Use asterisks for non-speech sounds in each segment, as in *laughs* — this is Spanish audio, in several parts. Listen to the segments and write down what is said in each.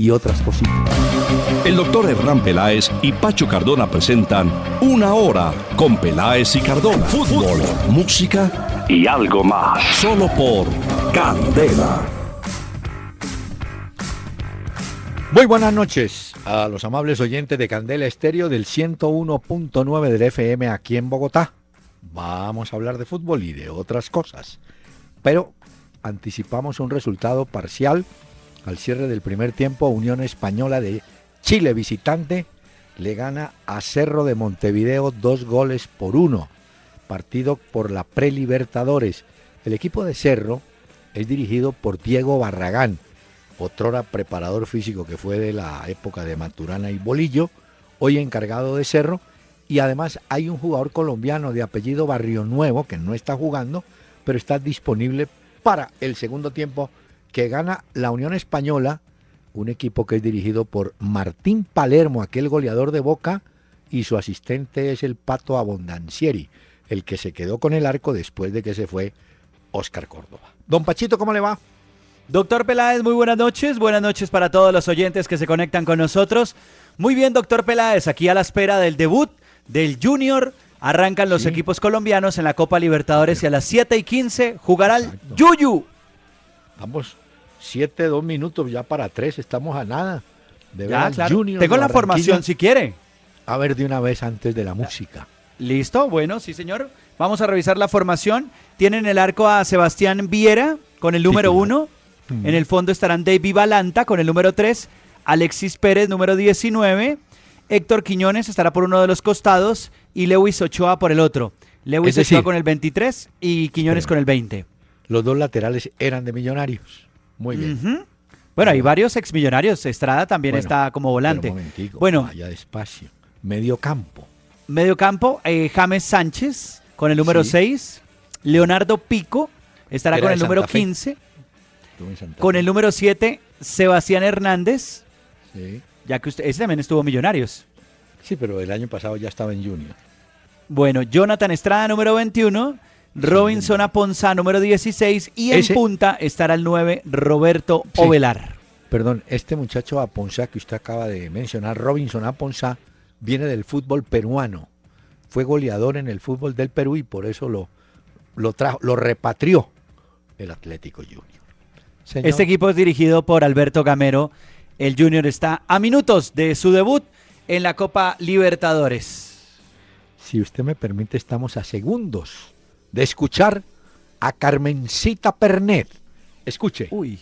y otras cositas. El doctor Hernán Peláez y Pacho Cardona presentan Una Hora con Peláez y Cardona. Fútbol, música y algo más. Solo por Candela. Muy buenas noches a los amables oyentes de Candela Estéreo del 101.9 del FM aquí en Bogotá. Vamos a hablar de fútbol y de otras cosas. Pero anticipamos un resultado parcial al cierre del primer tiempo, Unión Española de Chile visitante le gana a Cerro de Montevideo dos goles por uno. Partido por la Prelibertadores. El equipo de Cerro es dirigido por Diego Barragán, otrora preparador físico que fue de la época de Maturana y Bolillo, hoy encargado de Cerro. Y además hay un jugador colombiano de apellido Barrio Nuevo que no está jugando, pero está disponible para el segundo tiempo que gana la Unión Española, un equipo que es dirigido por Martín Palermo, aquel goleador de Boca, y su asistente es el Pato Abondancieri, el que se quedó con el arco después de que se fue Oscar Córdoba. Don Pachito, ¿cómo le va? Doctor Peláez, muy buenas noches. Buenas noches para todos los oyentes que se conectan con nosotros. Muy bien, doctor Peláez, aquí a la espera del debut del Junior. Arrancan los equipos colombianos en la Copa Libertadores y a las 7 y 15 jugará el Yuyu. Vamos 7, 2 minutos ya para 3, estamos a nada. De ya, claro. Tengo la formación si quiere. A ver de una vez antes de la música. Listo, bueno, sí señor. Vamos a revisar la formación. Tienen el arco a Sebastián Viera con el número 1. Mm. En el fondo estarán David Balanta con el número 3. Alexis Pérez, número 19. Héctor Quiñones estará por uno de los costados y Lewis Ochoa por el otro. Lewis Ochoa con el 23 y Quiñones con el 20. Los dos laterales eran de millonarios. Muy bien. Bueno, hay varios exmillonarios. Estrada también está como volante. bueno, vaya despacio. Medio campo. Medio campo, eh, James Sánchez con el número 6. Leonardo Pico estará con el número 15. Con el número 7, Sebastián Hernández. Sí. Ya que usted, ese también estuvo Millonarios. Sí, pero el año pasado ya estaba en Junior. Bueno, Jonathan Estrada, número 21. Robinson Aponza, número 16. Y en punta estará el 9, Roberto Ovelar. Perdón, este muchacho Aponza que usted acaba de mencionar, Robinson Aponza, viene del fútbol peruano. Fue goleador en el fútbol del Perú y por eso lo, lo, trajo, lo repatrió el Atlético Junior. Este equipo es dirigido por Alberto Gamero. El Junior está a minutos de su debut en la Copa Libertadores. Si usted me permite, estamos a segundos de escuchar a Carmencita Pernet. Escuche. Uy.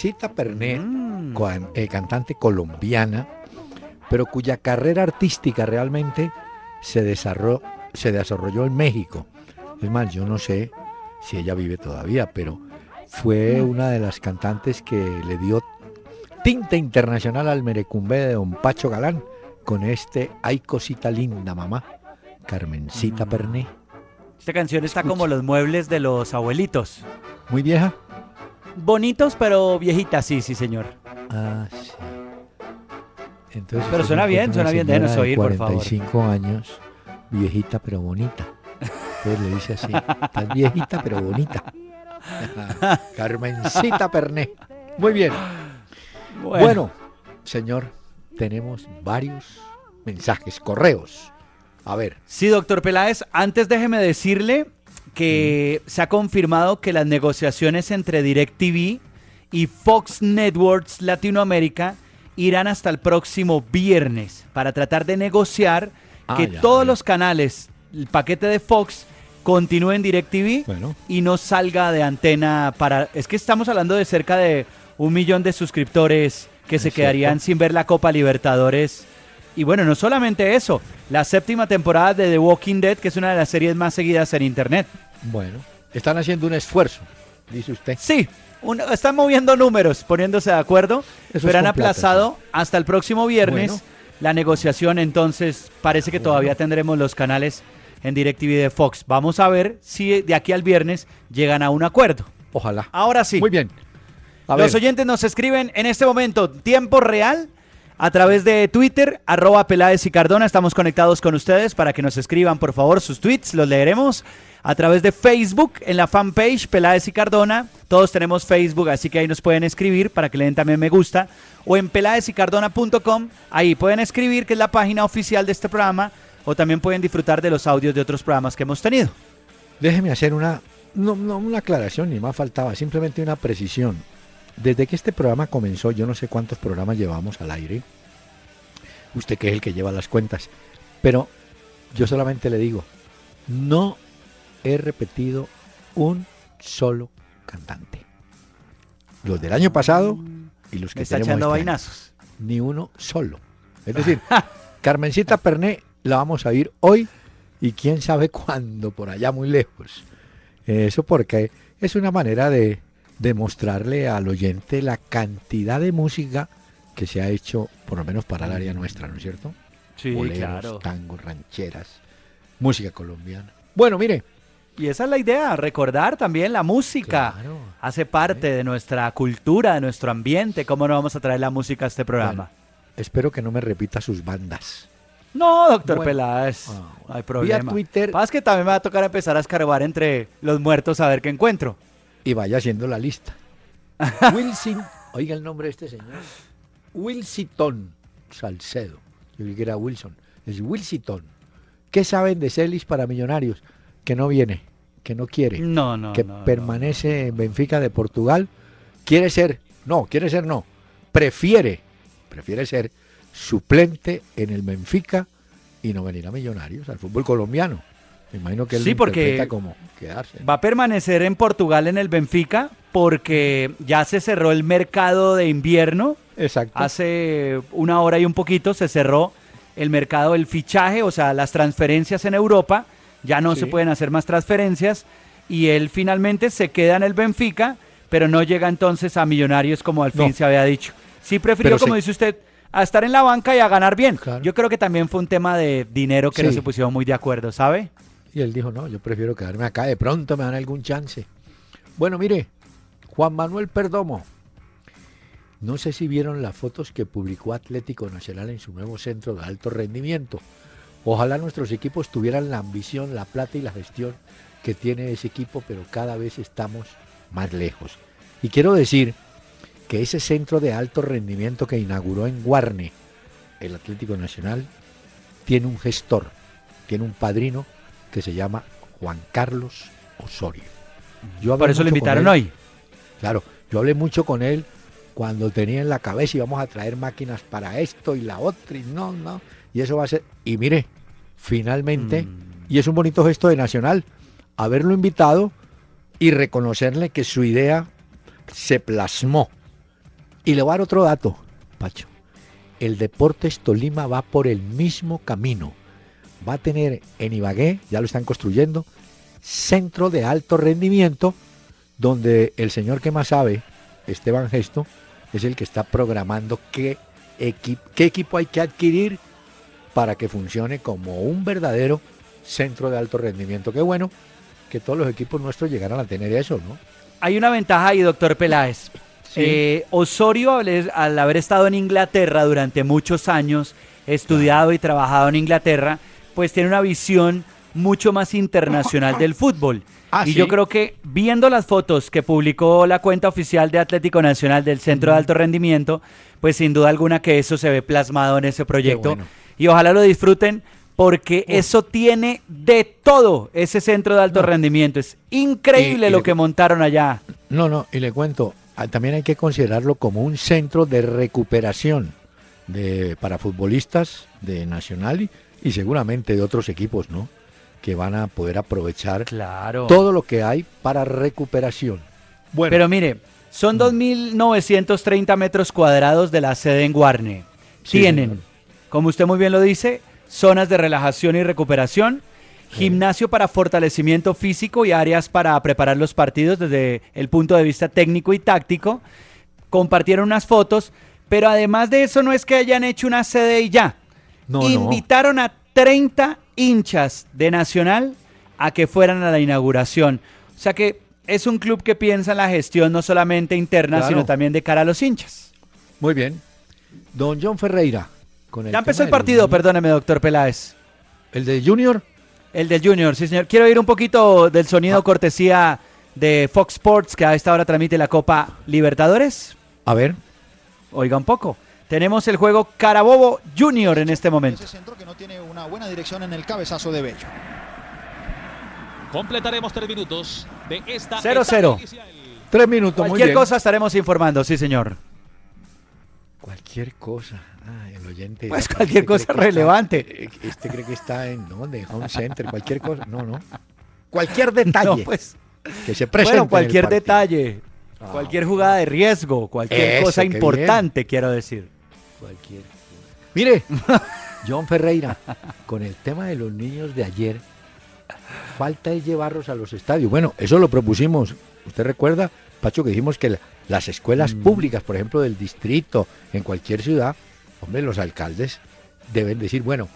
Carmencita Pernet, mm. eh, cantante colombiana, pero cuya carrera artística realmente se desarrolló, se desarrolló en México. Es más, yo no sé si ella vive todavía, pero fue una de las cantantes que le dio tinta internacional al merecumbe de Don Pacho Galán con este Ay cosita linda mamá, Carmencita mm. Pernet. Esta canción está como los muebles de los abuelitos. ¿Muy vieja? Bonitos, pero viejitas, sí, sí, señor. Ah, sí. Entonces, pero suena bien, suena bien, déjenos oír, por favor. 45 años, viejita pero bonita. Entonces le dice así, estás viejita pero bonita. *laughs* Carmencita Perné. Muy bien. Bueno. señor, tenemos varios mensajes, correos. A ver. Sí, doctor Peláez, antes déjeme decirle que se ha confirmado que las negociaciones entre DirecTV y Fox Networks Latinoamérica irán hasta el próximo viernes para tratar de negociar ah, que todos los canales, el paquete de Fox, continúe en DirecTV y no salga de antena para... Es que estamos hablando de cerca de un millón de suscriptores que se quedarían sin ver la Copa Libertadores. Y bueno, no solamente eso, la séptima temporada de The Walking Dead, que es una de las series más seguidas en Internet. Bueno, están haciendo un esfuerzo, dice usted. Sí, están moviendo números, poniéndose de acuerdo, pero han aplazado hasta el próximo viernes la negociación, entonces parece que todavía tendremos los canales en DirecTV de Fox. Vamos a ver si de aquí al viernes llegan a un acuerdo. Ojalá. Ahora sí. Muy bien. Los oyentes nos escriben en este momento, tiempo real, a través de Twitter, arroba Peláez y Cardona. Estamos conectados con ustedes para que nos escriban, por favor, sus tweets, los leeremos. A través de Facebook, en la fanpage Peláez y Cardona. Todos tenemos Facebook, así que ahí nos pueden escribir para que le den también me gusta. O en peláezycardona.com, ahí pueden escribir, que es la página oficial de este programa. O también pueden disfrutar de los audios de otros programas que hemos tenido. Déjeme hacer una, no, no una aclaración, ni más faltaba, simplemente una precisión. Desde que este programa comenzó, yo no sé cuántos programas llevamos al aire. Usted que es el que lleva las cuentas. Pero yo solamente le digo, no he repetido un solo cantante. Los del año pasado y los que está echando este vainazos. ni uno solo. Es *laughs* decir, Carmencita Perné la vamos a ir hoy y quién sabe cuándo, por allá muy lejos. Eso porque es una manera de demostrarle al oyente la cantidad de música que se ha hecho, por lo menos para el área nuestra, ¿no es cierto? Sí, claro. tangos, rancheras, música colombiana. Bueno, mire. Y esa es la idea, recordar también la música. Hace parte de nuestra cultura, de nuestro ambiente. ¿Cómo no vamos a traer la música a este programa? espero que no me repita sus bandas. No, doctor Peláez, ah, no hay problema. Vía Twitter. Pasa que también me va a tocar empezar a escarbar entre los muertos a ver qué encuentro y vaya haciendo la lista. *laughs* Wilson, oiga el nombre de este señor. Wilsiton Salcedo. Yo creí que era Wilson. Es Wilsiton. ¿Qué saben de Celis para millonarios? Que no viene, que no quiere. No, no. Que permanece en Benfica de Portugal. Quiere ser, no, quiere ser no. Prefiere, prefiere ser suplente en el Benfica y no venir a Millonarios, al fútbol colombiano. Me imagino que él sí, porque como quedarse. Va a permanecer en Portugal en el Benfica porque ya se cerró el mercado de invierno. Exacto. Hace una hora y un poquito se cerró el mercado del fichaje, o sea, las transferencias en Europa. Ya no se pueden hacer más transferencias y él finalmente se queda en el Benfica, pero no llega entonces a Millonarios como al fin se había dicho. Sí prefirió, como dice usted, a estar en la banca y a ganar bien. Yo creo que también fue un tema de dinero que no se pusieron muy de acuerdo, ¿sabe? Y él dijo, no, yo prefiero quedarme acá, de pronto me dan algún chance. Bueno, mire, Juan Manuel Perdomo. No sé si vieron las fotos que publicó Atlético Nacional en su nuevo centro de alto rendimiento. Ojalá nuestros equipos tuvieran la ambición, la plata y la gestión que tiene ese equipo, pero cada vez estamos más lejos. Y quiero decir que ese centro de alto rendimiento que inauguró en Guarne el Atlético Nacional tiene un gestor, tiene un padrino que se llama Juan Carlos Osorio. Yo Por eso lo invitaron hoy. Claro, yo hablé mucho con él cuando tenía en la cabeza y vamos a traer máquinas para esto y la otra y no, no. Y eso va a ser. Y mire, finalmente, mm. y es un bonito gesto de Nacional, haberlo invitado y reconocerle que su idea se plasmó. Y le voy a dar otro dato, Pacho. El Deportes Tolima va por el mismo camino va a tener en Ibagué, ya lo están construyendo, centro de alto rendimiento, donde el señor que más sabe, Esteban Gesto, es el que está programando qué, qué equipo hay que adquirir para que funcione como un verdadero centro de alto rendimiento. Qué bueno que todos los equipos nuestros llegaran a tener eso, ¿no? Hay una ventaja ahí, doctor Peláez. Eh, Osorio, al haber estado en Inglaterra durante muchos años, estudiado y trabajado en Inglaterra, pues tiene una visión mucho más internacional del fútbol. Ah, y yo creo que viendo las fotos que publicó la cuenta oficial de Atlético Nacional del Centro de Alto Rendimiento, pues sin duda alguna que eso se ve plasmado en ese proyecto. Y ojalá lo disfruten porque eso tiene de todo ese centro de alto rendimiento. Es increíble lo que montaron allá. No, no, y le cuento, ah, también hay que considerarlo como un centro de recuperación de, para futbolistas de Nacional y seguramente de otros equipos, ¿no? que van a poder aprovechar claro. todo lo que hay para recuperación. Bueno. Pero mire, son 2.930 metros cuadrados de la sede en Guarne. Tienen, como usted muy bien lo dice, zonas de relajación y recuperación, gimnasio para fortalecimiento físico y áreas para preparar los partidos desde el punto de vista técnico y táctico. Compartieron unas fotos, pero además de eso no es que hayan hecho una sede y ya. No, Invitaron a 30 hinchas de Nacional a que fueran a la inauguración. O sea que es un club que piensa en la gestión no solamente interna, sino también de cara a los hinchas. Muy bien. Don John Ferreira. Con el ya empezó el partido, perdóneme, doctor Peláez. ¿El de Junior? El del Junior, sí, señor. Quiero oír un poquito del sonido ah. cortesía de Fox Sports, que a esta hora transmite la Copa Libertadores. A ver. Oiga un poco. Tenemos el juego Carabobo Junior en este momento. Ese centro que no tiene una buena dirección en el cabezazo de Bello. Completaremos tres minutos de esta 0-0. Tres minutos, Cualquier cosa estaremos informando, sí, señor. Cualquier cosa. Ah, el oyente. Pues cualquier cosa relevante. Está, este cree que está en ¿dónde? *laughs* Home Center, cualquier cosa. No, no. *laughs* Cualquier detalle. pues. Que se presente. Bueno, cualquier detalle. Ah, cualquier jugada de riesgo, cualquier cosa importante, quiero decir cualquier. Mire, *laughs* John Ferreira, con el tema de los niños de ayer, falta es llevarlos a los estadios. Bueno, eso lo propusimos. ¿Usted recuerda, Pacho, que dijimos que las escuelas mm. públicas, por ejemplo, del distrito, en cualquier ciudad, hombre, los alcaldes deben decir, bueno,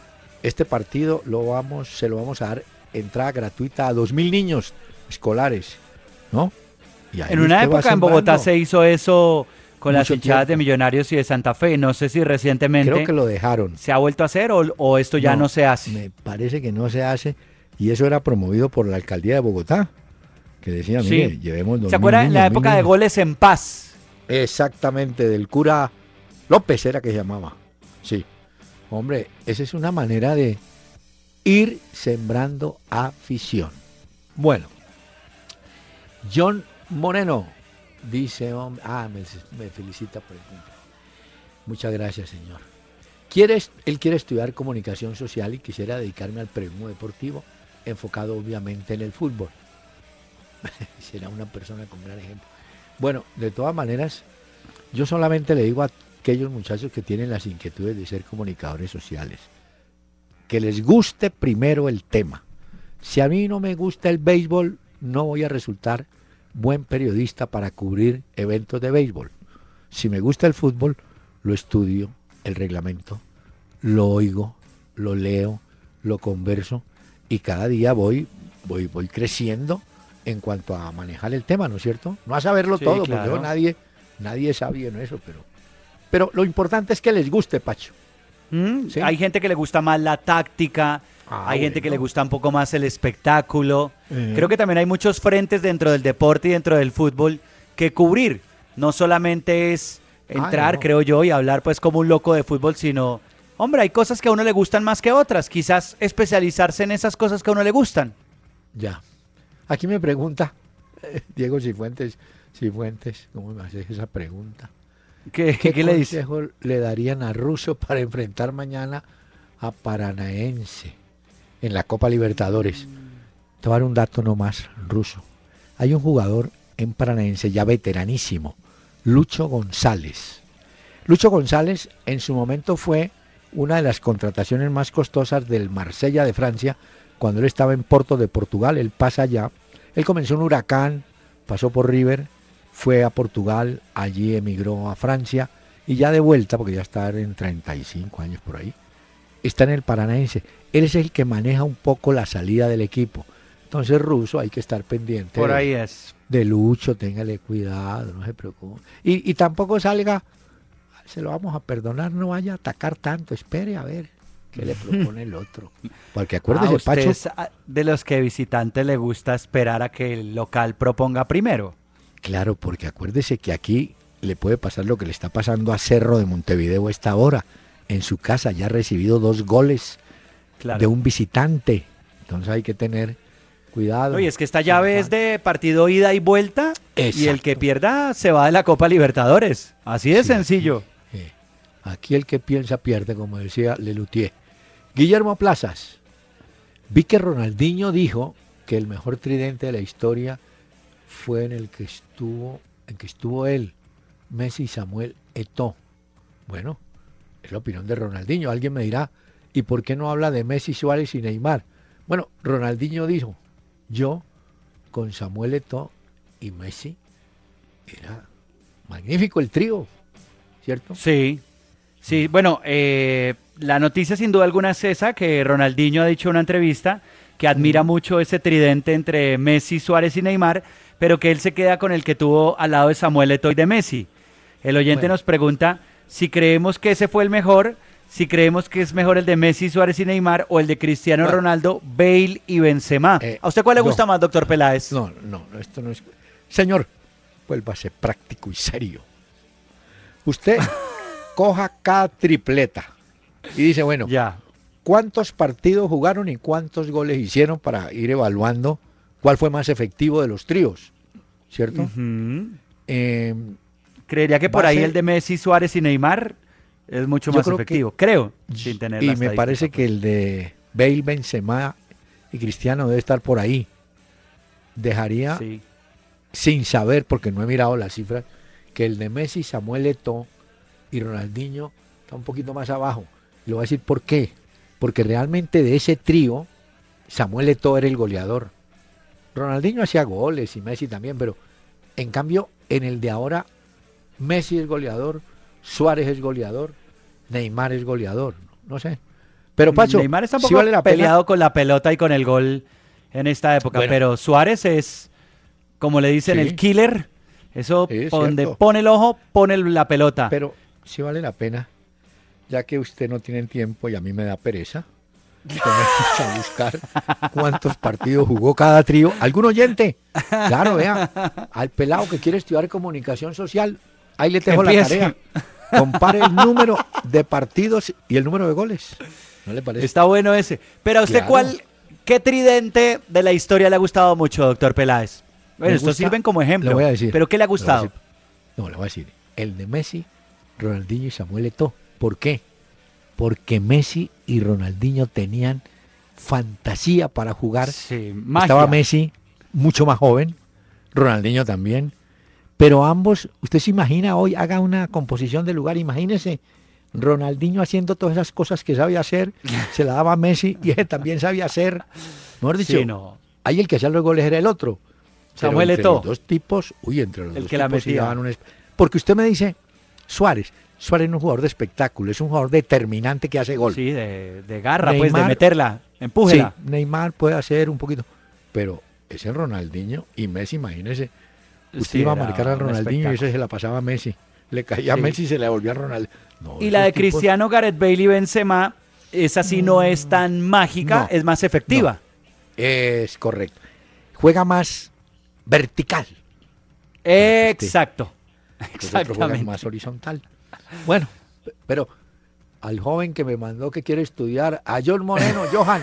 este partido lo vamos, se lo vamos a dar entrada gratuita a dos mil niños escolares, ¿no? en una época en Bogotá se hizo eso con las hinchadas de Millonarios y de Santa Fe. No sé si recientemente. Creo que lo dejaron. ¿Se ha vuelto a hacer o, esto ya no, se hace? Me parece que no se hace. Y eso era promovido por la alcaldía de Bogotá. Que decía, mire, llevemos ¿Se acuerdan la época de goles en paz? Exactamente, del cura López era que se llamaba. Sí. Hombre, esa es una manera de ir sembrando afición. Bueno, John Moreno, Dice, hombre, ah, me, felicita por el cumpleaños. Muchas gracias, señor. él quiere estudiar comunicación social y quisiera dedicarme al premio deportivo, enfocado obviamente en el fútbol. *laughs* Será una persona con gran ejemplo. Bueno, de todas maneras, yo solamente le digo a aquellos muchachos que tienen las inquietudes de ser comunicadores sociales, que les guste primero el tema. Si a mí no me gusta el béisbol, no voy a resultar buen periodista para cubrir eventos de béisbol. Si me gusta el fútbol, lo estudio, el reglamento, lo oigo, lo leo, lo converso y cada día voy, voy, voy creciendo en cuanto a manejar el tema, ¿no es cierto? No a saberlo todo, porque nadie, nadie es sabio en eso, pero, pero lo importante es que les guste, Pacho. Mm, hay gente que le gusta más la táctica, Ah, hay gente que le gusta un poco más el espectáculo. Eh. Creo que también hay muchos frentes dentro del deporte y dentro del fútbol que cubrir. No solamente es entrar, creo yo, y hablar pues como un loco de fútbol, sino, hombre, hay cosas que a uno le gustan más que otras. Quizás especializarse en esas cosas que a uno le gustan. Ya. Aquí me pregunta *laughs* Diego Cifuentes, Cifuentes, ¿cómo me haces esa pregunta? ¿Qué, ¿Qué, ¿qué le dice? le darían a Russo para enfrentar mañana a Paranaense? En la Copa Libertadores. Te un dato nomás ruso. Hay un jugador en Paranaense ya veteranísimo, Lucho González. Lucho González en su momento fue una de las contrataciones más costosas del Marsella de Francia cuando él estaba en Porto de Portugal. Él pasa allá. Él comenzó en Huracán, pasó por River, fue a Portugal, allí emigró a Francia y ya de vuelta, porque ya está en 35 años por ahí, está en el Paranaense. Él es el que maneja un poco la salida del equipo. Entonces, Ruso, hay que estar pendiente. Por de- ahí es. de Lucho, téngale cuidado, no se preocupe. Y, y tampoco salga, se lo vamos a perdonar, no vaya a atacar tanto, espere a ver qué le propone el otro. *laughs* Porque Ah, acuérdese, usted Pacho, es ah, de los que visitante le gusta esperar a que el local proponga primero. claro, porque acuérdese que aquí le puede pasar lo que le está pasando a Cerro de Montevideo a esta hora. En su casa ya ha recibido dos goles Claro. de un visitante. Entonces hay que tener cuidado. No, y es que esta llave es de partido ida y vuelta y el que pierda se va de la Copa Libertadores. Así de Sí, sencillo. Eh, Aquí el que piensa pierde, como decía Lelutier. Guillermo Plazas. Vi que Ronaldinho dijo que el mejor tridente de la historia fue en el que estuvo, en que estuvo él, Messi y Samuel Eto'o. Bueno, es la opinión de Ronaldinho. Alguien me dirá, ¿y por qué no habla de Messi, Suárez y Neymar? Bueno, Ronaldinho dijo, yo con Samuel Eto'o y Messi era magnífico el trío, ¿cierto? Sí. Sí, bueno, eh, la noticia sin duda alguna es esa, que Ronaldinho ha dicho en una entrevista que admira mucho ese tridente entre Messi, Suárez y Neymar, pero que él se queda con el que tuvo al lado de Samuel Eto'o y de Messi. El oyente Bueno. nos pregunta si creemos que ese fue el mejor, si creemos que es mejor el de Messi, Suárez y Neymar o el de Cristiano Bueno. Ronaldo, Bale y Benzema. Eh, ¿A usted cuál le no. gusta más, doctor Peláez? No, no, no, esto no es. Señor, vuélvase práctico y serio. Usted *laughs* coja cada tripleta y dice, bueno, Ya. ¿cuántos partidos jugaron y cuántos goles hicieron para ir evaluando cuál fue más efectivo de los tríos? ¿Cierto? Eh, Creería que por ahí el de Messi, Suárez y Neymar es mucho Yo más creo que- efectivo, creo, sin tener y me parece que pues. el de Bale, Benzema y Cristiano debe estar por ahí. Dejaría Sí. sin saber, porque no he mirado las cifras, que el de Messi, Samuel Eto'o y Ronaldinho está un poquito más abajo. Y le voy a decir por qué. Porque realmente de ese trío, Samuel Eto'o era el goleador. Ronaldinho hacía goles y Messi también, pero en cambio, en el de ahora, Messi es goleador, Suárez es goleador, Neymar es goleador. No sé. Pero Pacho, Neymar está un ¿sí poco vale la pena? peleado con la pelota y con el gol en esta época, Bueno. pero Suárez es, como le dicen, Sí. el killer. Eso, Sí, es donde cierto. pone el ojo, pone la pelota. Pero sí vale la pena, ya que usted no tiene tiempo y a mí me da pereza. a *laughs* buscar cuántos partidos jugó cada trío. ¿Algún oyente? Claro, vea, al pelado que quiere estudiar comunicación social, ahí le dejo la tarea. Compare el número de partidos y el número de goles. ¿No le parece? Está bueno ese. Pero a usted, Claro. ¿cuál, qué tridente de la historia le ha gustado mucho, doctor Peláez? Bueno, estos sirven como ejemplo. Voy a decir. ¿Pero qué le ha gustado? no, le voy a decir. El de Messi, Ronaldinho y Samuel Eto'o. ¿Por qué? Porque Messi y Ronaldinho tenían fantasía para jugar. Sí. Estaba Messi mucho más joven, Ronaldinho también. Pero ambos, usted se imagina hoy, haga una composición de lugar, imagínese Ronaldinho haciendo todas esas cosas que sabía hacer, se la daba a Messi y él también sabía hacer. Mejor dicho, Sí, no. ahí el que hacía los goles era el otro. Samuel Eto'o. los dos tipos, uy, entre los El dos que la tipos metía. daban un Porque usted me dice, Suárez, Suárez no es un jugador de espectáculo, es un jugador determinante que hace gol. Sí, de, de garra, pues, de meterla. Empújela. Sí, Neymar puede hacer un poquito, pero ese Ronaldinho y Messi, imagínese, usted Sí, iba a marcar a Ronaldinho y ese se la pasaba a Messi. Le caía a. Messi y se le volvía a Ronaldinho. No, Y la de tipos- Cristiano, Gareth Bale y Benzema, esa sí no es tan mágica, no, es más efectiva. Es correcto. Juega más vertical. Exacto. Exactamente. más horizontal. *laughs* Bueno, pero al joven que me mandó que quiere estudiar, a John Moreno, *laughs* Johan,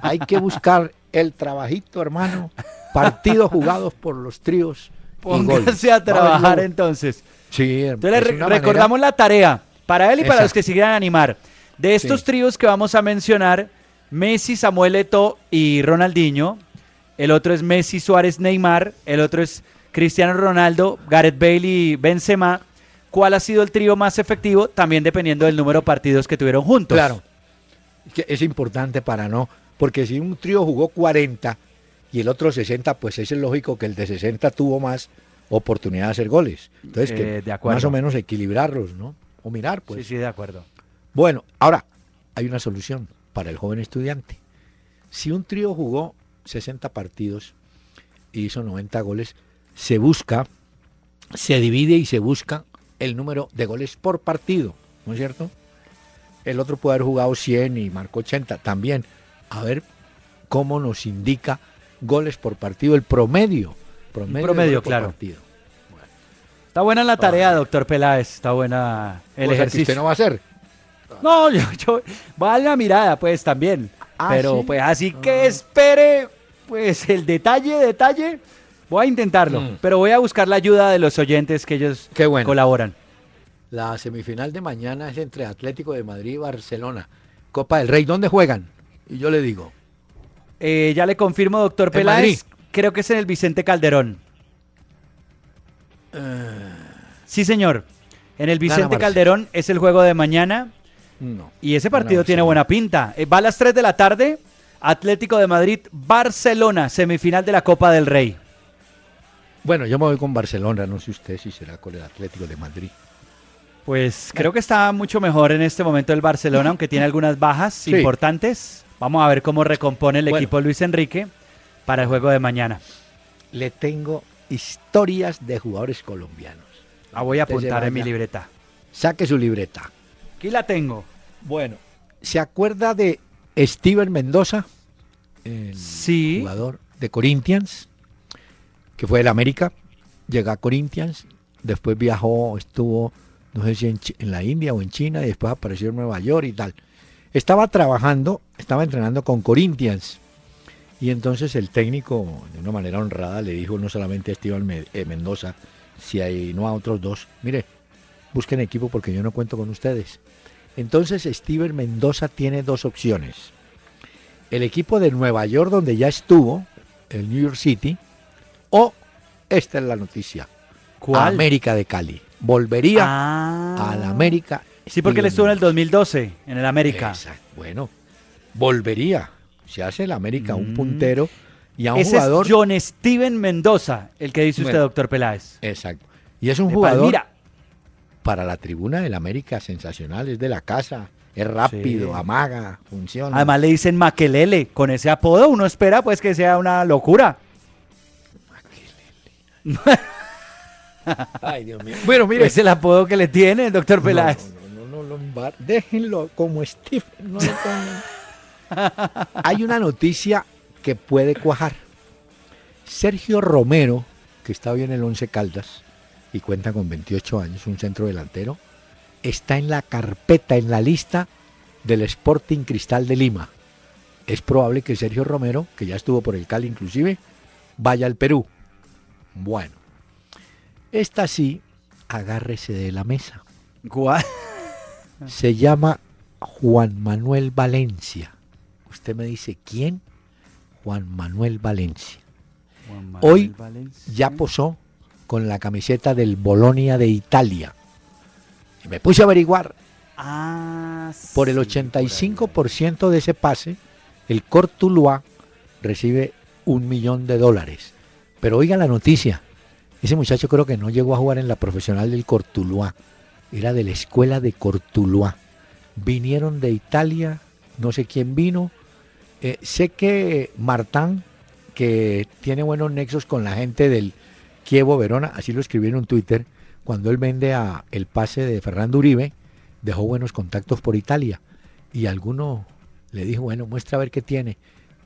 hay que buscar el trabajito, hermano. Partidos jugados por los tríos. Póngase a trabajar entonces. Sí, Entonces re- recordamos la tarea para él y para Exacto. los que se quieran animar. De estos Sí. tríos que vamos a mencionar, Messi, Samuel Eto'o y Ronaldinho. El otro es Messi, Suárez, Neymar. El otro es Cristiano Ronaldo, Gareth Bale y Benzema. ¿Cuál ha sido el trío más efectivo? También dependiendo del número de partidos que tuvieron juntos. Claro. Es importante para no, porque si un trío jugó 40 y el otro 60, pues es lógico que el de 60 tuvo más oportunidad de hacer goles. Entonces, que Eh, de acuerdo. más o menos equilibrarlos, ¿no? O mirar, pues. sí, sí, de acuerdo. Bueno, ahora hay una solución para el joven estudiante. Si un trío jugó 60 partidos y hizo 90 goles, se busca, se divide y se busca el número de goles por partido, ¿no es cierto? El otro puede haber jugado 100 y marcó 80 también. A ver cómo nos indica goles por partido, el promedio. Promedio, promedio claro. partido. Está buena la tarea, doctor Peláez. Está buena el ejercicio. usted no va a hacer? No, yo, yo va a la mirada, pues también. Ah, pero pues así que ah. espere, pues el detalle, detalle. Voy a intentarlo, mm. pero voy a buscar la ayuda de los oyentes que ellos colaboran. La semifinal de mañana es entre Atlético de Madrid y Barcelona. Copa del Rey, ¿dónde juegan? Y yo le digo. Eh, ya le confirmo, doctor Peláez. Creo que es en el Vicente Calderón. Eh. Sí, señor. En el Vicente Calderón es el juego de mañana. No. Y ese partido tiene buena pinta. Eh, va a las 3 de la tarde. Atlético de Madrid, Barcelona, semifinal de la Copa del Rey. Bueno, yo me voy con Barcelona, no sé usted si será con el Atlético de Madrid. Pues creo que está mucho mejor en este momento el Barcelona, *laughs* aunque tiene algunas bajas importantes. Vamos a ver cómo recompone el equipo Luis Enrique para el juego de mañana. Le tengo historias de jugadores colombianos. La voy a apuntar en mi libreta. Saque su libreta. Aquí la tengo. Bueno, ¿se acuerda de Steven Mendoza? El sí. jugador de Corinthians, que fue del América. Llega a Corinthians, después viajó, estuvo no sé si en, la India o en China, y después apareció en Nueva York y tal. Estaba trabajando, estaba entrenando con Corinthians. Y entonces el técnico, de una manera honrada, le dijo no solamente a Esteban eh, Mendoza, si hay no a otros dos, mire, busquen equipo porque yo no cuento con ustedes. Entonces Steven Mendoza tiene dos opciones. El equipo de Nueva York donde ya estuvo, el New York City, o esta es la noticia, ¿Cuál? América de Cali volvería ah. a la América. Sí, porque él estuvo en el 2012 en el América. Exacto. Bueno, volvería. Se hace el América un mm. puntero y a un jugador. Es John Steven Mendoza, el que dice usted, doctor Peláez. Exacto. Y es un jugador para la tribuna del América sensacional, es de la casa, es rápido, amaga, funciona. Además le dicen Maquelele, con ese apodo uno espera pues que sea una locura. Maquelele. Ay, Dios mío. Bueno, mire. *laughs* Es el apodo que le tiene el doctor Peláez. No, no, no, no, déjenlo como Steve. *laughs* Hay una noticia que puede cuajar. Sergio Romero, que está hoy en el Once Caldas y cuenta con 28 años, un centro delantero, está en la carpeta, en la lista del Sporting Cristal de Lima. Es probable que Sergio Romero, que ya estuvo por el Cali inclusive, vaya al Perú. Bueno, esta sí, agárrese de la mesa. ¿Cuál? Se llama Juan Manuel Valencia. Usted me dice, ¿quién? Juan Manuel Valencia. Hoy ya posó con la camiseta del Bolonia de Italia. Y me puse a averiguar. Ah, por el 85% de ese pase, el Cortuluá recibe un millón de dólares. Pero oiga la noticia, ese muchacho creo que no llegó a jugar en la profesional del Cortuluá, era de la escuela de Cortuluá. Vinieron de Italia, no sé quién vino. Eh, sé que Martán, que tiene buenos nexos con la gente del Kievo Verona, así lo escribió en Twitter, cuando él vende a el pase de Fernando Uribe, dejó buenos contactos por Italia. Y alguno le dijo, bueno, muestra a ver qué tiene.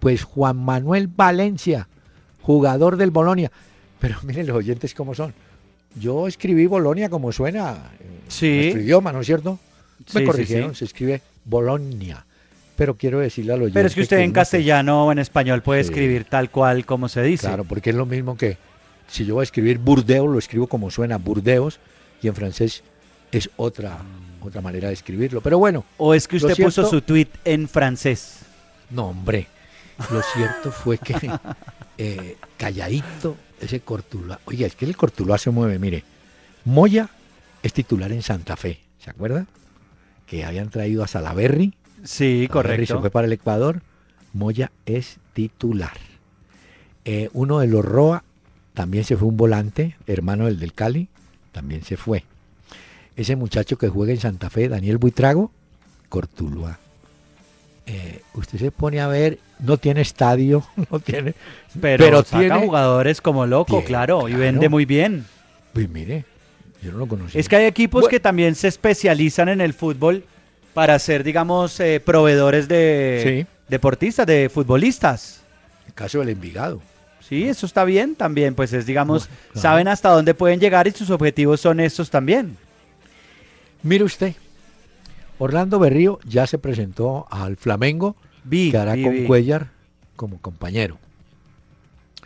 Pues Juan Manuel Valencia, jugador del Bolonia. Pero *laughs* miren los oyentes cómo son. Yo escribí Bolonia como suena sí. nuestro idioma, ¿no es cierto? Me corrigieron, se escribe Bolonia. Pero quiero decirle a los. Pero es que usted en castellano o en español puede escribir tal cual como se dice. Claro, porque es lo mismo que si yo voy a escribir Burdeos, lo escribo como suena Burdeos, y en francés es otra, otra manera de escribirlo. Pero bueno. O es que usted puso su tweet en francés. No, hombre. Lo cierto fue que *laughs* eh, calladito ese Cortuluá. Oye, es que el Cortuluá se mueve, mire. Moya es titular en Santa Fe, ¿se acuerda? Que habían traído a Salaberry. Sí, correcto. se fue para el Ecuador. Moya es titular. Eh, uno de los Roa también se fue un volante, hermano del del Cali, también se fue. Ese muchacho que juega en Santa Fe, Daniel Buitrago, Cortuluá. Eh, usted se pone a ver, no tiene estadio, *laughs* no tiene, Pero, pero saca tiene, jugadores como loco, Tiene, claro, y vende muy bien. Uy, mire, yo no lo conocía. Es que hay equipos Bueno. que también se especializan en el fútbol para ser, digamos, eh, proveedores de Sí. deportistas, de futbolistas. el caso del Envigado. Sí, eso está bien también, pues es, digamos, claro. saben hasta dónde pueden llegar y sus objetivos son estos también. Mire usted, Orlando Berrío ya se presentó al Flamengo, Vi, que hará vi, con vi. Cuellar como compañero.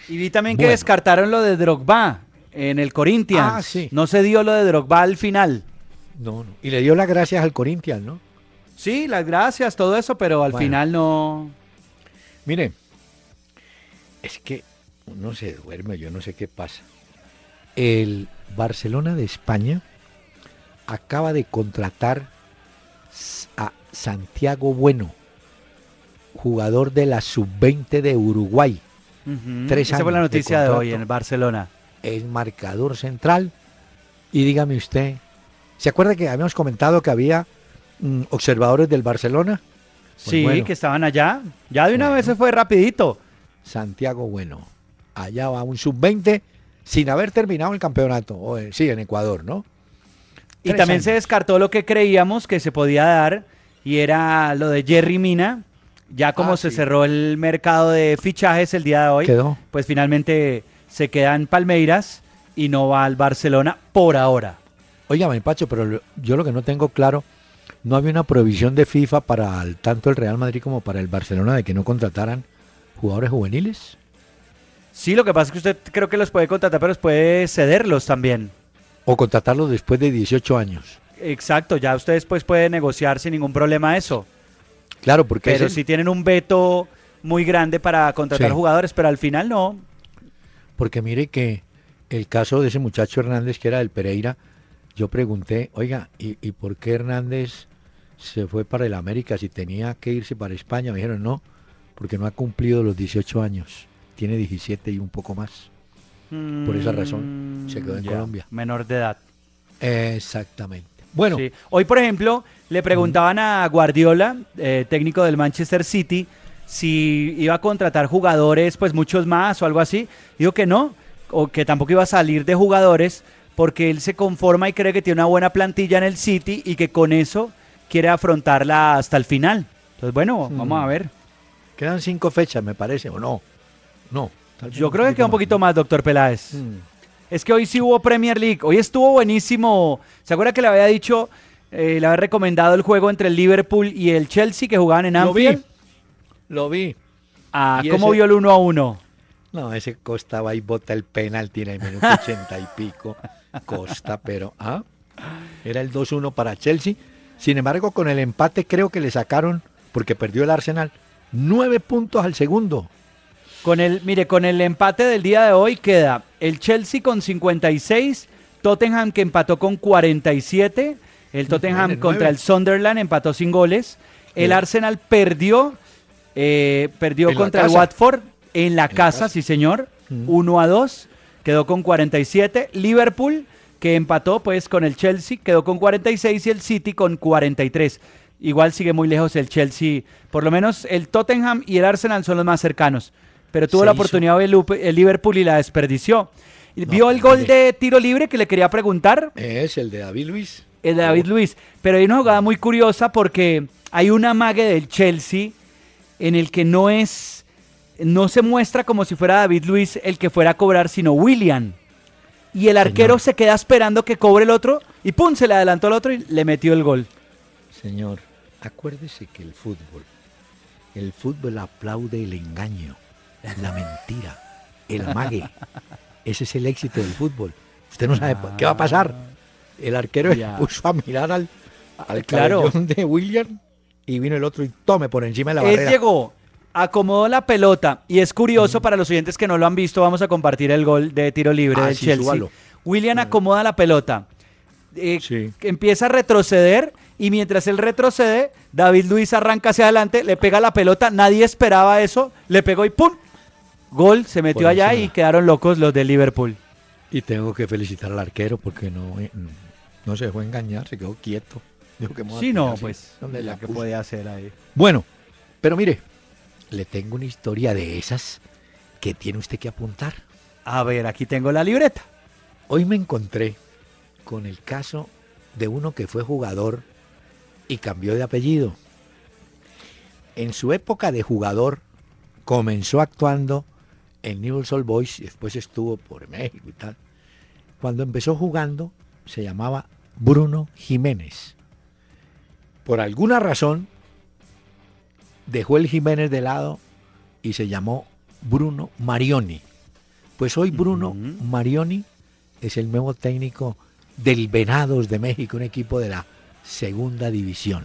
Y vi también que descartaron lo de Drogba en el Corinthians. Ah, sí. No se dio lo de Drogba al final. No, no. Y le dio las gracias al Corinthians, ¿no? Sí, las gracias, todo eso, pero al Bueno. final no. Mire, es que uno se duerme, yo no sé qué pasa. El Barcelona de España acaba de contratar a Santiago Bueno, jugador de la sub-20 de Uruguay. Tres Esa fue la años de noticia de, hoy en el Barcelona. Es marcador central. Y dígame usted, ¿se acuerda que habíamos comentado que había mm, observadores del Barcelona? Pues sí, bueno. que estaban allá. Ya de una Bueno. vez se fue rapidito. Santiago Bueno. Allá va un sub-20 sin haber terminado el campeonato. O, eh, sí, en Ecuador, ¿no? Y también se descartó lo que creíamos que se podía dar y era lo de Jerry Mina. Ya como Ah, se sí. cerró el mercado de fichajes el día de hoy, Quedó. pues finalmente se queda en Palmeiras y no va al Barcelona por ahora. Oiga, Pacho, pero yo lo que no tengo claro, ¿no había una prohibición de FIFA para el- tanto el Real Madrid como para el Barcelona de que no contrataran jugadores juveniles? Sí, lo que pasa es que usted creo que los puede contratar, pero puede cederlos también. ¿O contratarlos después de 18 años? Exacto, ya usted después puede negociar sin ningún problema eso. Claro, porque Pero si tienen un veto muy grande para contratar Sí. jugadores, pero al final no. Porque mire que el caso de ese muchacho Hernández que era del Pereira, yo pregunté, oiga, ¿y, y por qué Hernández se fue para el América si tenía que irse para España? Me dijeron, no, porque no ha cumplido los 18 años, tiene 17 y un poco más. Por esa razón, se quedó en Colombia. Menor de edad. Exactamente. Bueno, Sí. Hoy, por ejemplo, le preguntaban a Guardiola, eh, técnico del Manchester City, si iba a contratar jugadores, pues muchos más o algo así. Dijo que no, o que tampoco iba a salir de jugadores, porque él se conforma y cree que tiene una buena plantilla en el City y que con eso quiere afrontarla hasta el final. Entonces, bueno, vamos a ver. quedan cinco fechas, me parece, o no. No. Yo creo que queda un poquito más, doctor Peláez. Mm. Es que hoy sí hubo Premier League. Hoy estuvo buenísimo. ¿Se acuerda que le había dicho, eh, le había recomendado el juego entre el Liverpool y el Chelsea que jugaban en Lo vi, Anfield? lo vi. Ah, ¿Cómo ese- vio el 1 a 1? No, ese Costa va y bota el penalti en el minuto *laughs* ochenta y pico. Costa, pero ah, era el 2-1 para Chelsea. Sin embargo, con el empate creo que le sacaron, porque perdió el Arsenal, nueve puntos al segundo. Con el, mire, con el empate del día de hoy queda el Chelsea con 56, Tottenham que empató con 47, el Tottenham contra el Sunderland empató sin goles, el Sí. Arsenal perdió, eh, perdió contra el. Watford en la casa. sí señor, Mm. 1 a 2, quedó con 47, Liverpool que empató pues con el Chelsea, quedó con 46 y el City con 43. Igual sigue muy lejos el Chelsea, por lo menos el Tottenham y el Arsenal son los más cercanos, pero tuvo Se la hizo. oportunidad el, Lupe- el Liverpool y la desperdició. ¿Vio el gol de tiro libre que le quería preguntar? Es el de David Luis. El de David Luis. Pero hay una jugada muy curiosa porque hay un amague del Chelsea en el que no es, no se muestra como si fuera David Luis el que fuera a cobrar, sino William. Y el arquero Señor. se queda esperando que cobre el otro y ¡pum! se le adelantó al otro y le metió el gol. Señor, acuérdese que el fútbol, el fútbol aplaude el engaño, la mentira, el amague. Ese es el éxito del fútbol. Usted no sabe qué va a pasar. El arquero Ya. puso a mirar al, al Claro. de William y vino el otro y tome por encima de la Él barrera. llegó, acomodó la pelota y es curioso para los oyentes que no lo han visto, vamos a compartir el gol de tiro libre Ah, del sí, Chelsea. súbalo. William acomoda la pelota, eh, Sí. empieza a retroceder y mientras él retrocede, David Luis arranca hacia adelante, le pega la pelota, nadie esperaba eso, le pegó y ¡pum! Gol, se metió allá encima. y quedaron locos los de Liverpool. Y tengo que felicitar al arquero porque no, no se dejó engañar, se quedó quieto. Dijo que Sí, no, pues, ¿Dónde la que podía hacer ahí. Bueno, Pero mire, le tengo una historia de esas que tiene usted que apuntar. A ver, aquí tengo la libreta. Hoy me encontré con el caso de uno que fue jugador y cambió de apellido. En su época de jugador comenzó actuando en Newell's Old Boys y después estuvo por México y tal. Cuando empezó jugando se llamaba Bruno Jiménez. Por alguna razón dejó el Jiménez de lado y se llamó Bruno Marioni. Pues hoy Bruno Marioni es el nuevo técnico del Venados de México, un equipo de la segunda división.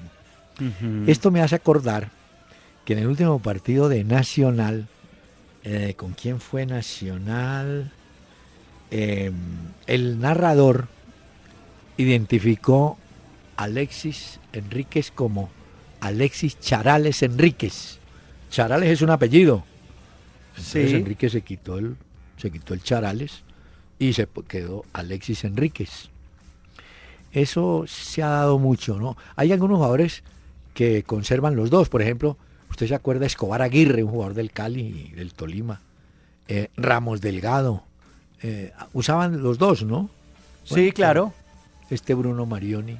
Esto me hace acordar que en el último partido de Nacional, eh, ¿con quién fue Nacional? Em, el narrador identificó a Alexis Enríquez como Alexis Charales Enríquez. Charales es un apellido. Entonces Enríquez se quitó el, se quitó el Charales y se quedó Alexis Enríquez. Eso se ha dado mucho, ¿no? Hay algunos jugadores que conservan los dos. Por ejemplo, usted se acuerda de Escobar Aguirre, un jugador del Cali y del Tolima. Eh, Ramos Delgado. Eh, usaban los dos, ¿no? sí, claro. Este Bruno Marioni.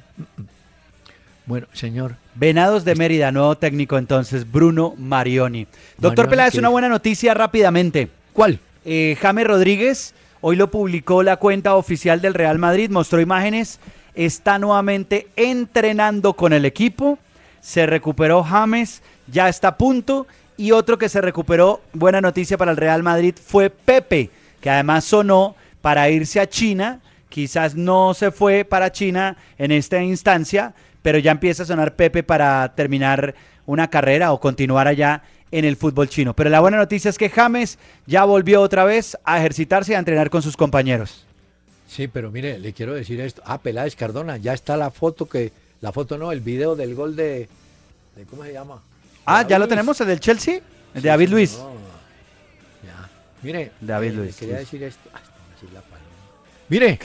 Bueno, señor. Venados de Mérida, nuevo técnico entonces, Bruno Marioni. Doctor Peláez, una buena noticia rápidamente. ¿Cuál? Eh, James Rodríguez, hoy lo publicó la cuenta oficial del Real Madrid, mostró imágenes, está nuevamente entrenando con el equipo, se recuperó James, ya está a punto, y otro que se recuperó, buena noticia para el Real Madrid, fue Pepe, que además sonó para irse a China, quizás no se fue para China en esta instancia, pero ya empieza a sonar Pepe para terminar una carrera o continuar allá en el fútbol chino. Pero la buena noticia es que James ya volvió otra vez a ejercitarse y a entrenar con sus compañeros. Sí, pero mire, le quiero decir esto. Ah, Peláez Cardona, ya está la foto que, la foto no, el video del gol de, ¿cómo se llama? Ah, ya lo tenemos, el del Chelsea, el de David Luis. ya. Mire, David eh, Luis. Quería decir esto. Mire,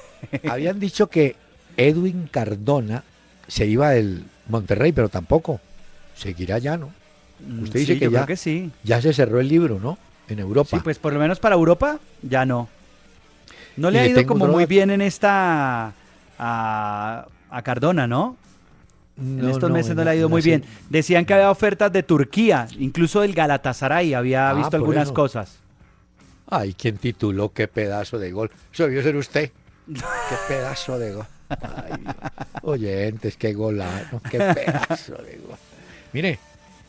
*laughs* habían dicho que Edwin Cardona se iba del Monterrey, pero tampoco. Seguirá ya, ¿no? Mm, Usted dice que, ya, que sí. ya se cerró el libro, ¿no? En Europa. Sí, pues por lo menos para Europa ya no. No le ha ido como muy bien en esta a, Cardona, ¿no? En estos meses no, le ha ido muy bien. Decían que había ofertas de Turquía, incluso del Galatasaray había ah, visto algunas cosas. Ay, ¿quién tituló qué pedazo de gol? Eso debió ser usted. qué pedazo de gol. Ay, oyentes, qué golazo, qué pedazo de gol. Mire.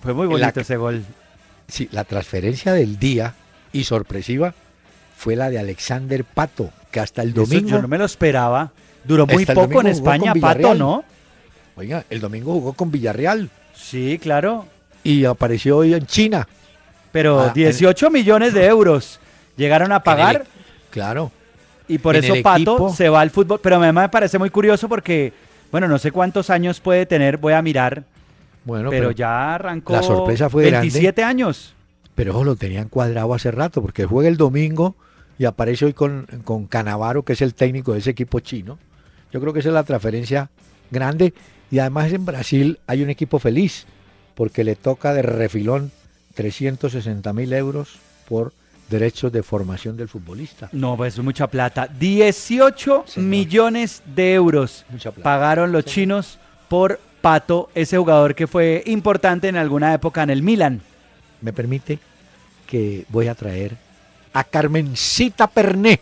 Fue muy bonito ese gol. Sí, la transferencia del día y sorpresiva fue la de Alexander Pato, que hasta el domingo. yo no me lo esperaba. Duró muy poco en España, Pato, ¿no? Oiga, el domingo jugó con Villarreal. Sí, claro. Y apareció hoy en China. Pero 18 ah, millones de euros llegaron a pagar. claro. Y por eso Pato se va al fútbol. Pero además me parece muy curioso porque, bueno, no sé cuántos años puede tener, voy a mirar. Bueno, pero, ya arrancó. La sorpresa fue 27 años. Pero ojo, lo tenían cuadrado hace rato porque juega el domingo y aparece hoy con, con Canavaro, que es el técnico de ese equipo chino. Yo creo que esa es la transferencia grande. Y además en Brasil hay un equipo feliz porque le toca de refilón 360 mil euros por derechos de formación del futbolista. No, pues es mucha plata. 18 millones de euros pagaron los chinos por Pato, ese jugador que fue importante en alguna época en el Milan. Me permite que voy a traer a Carmencita Perné.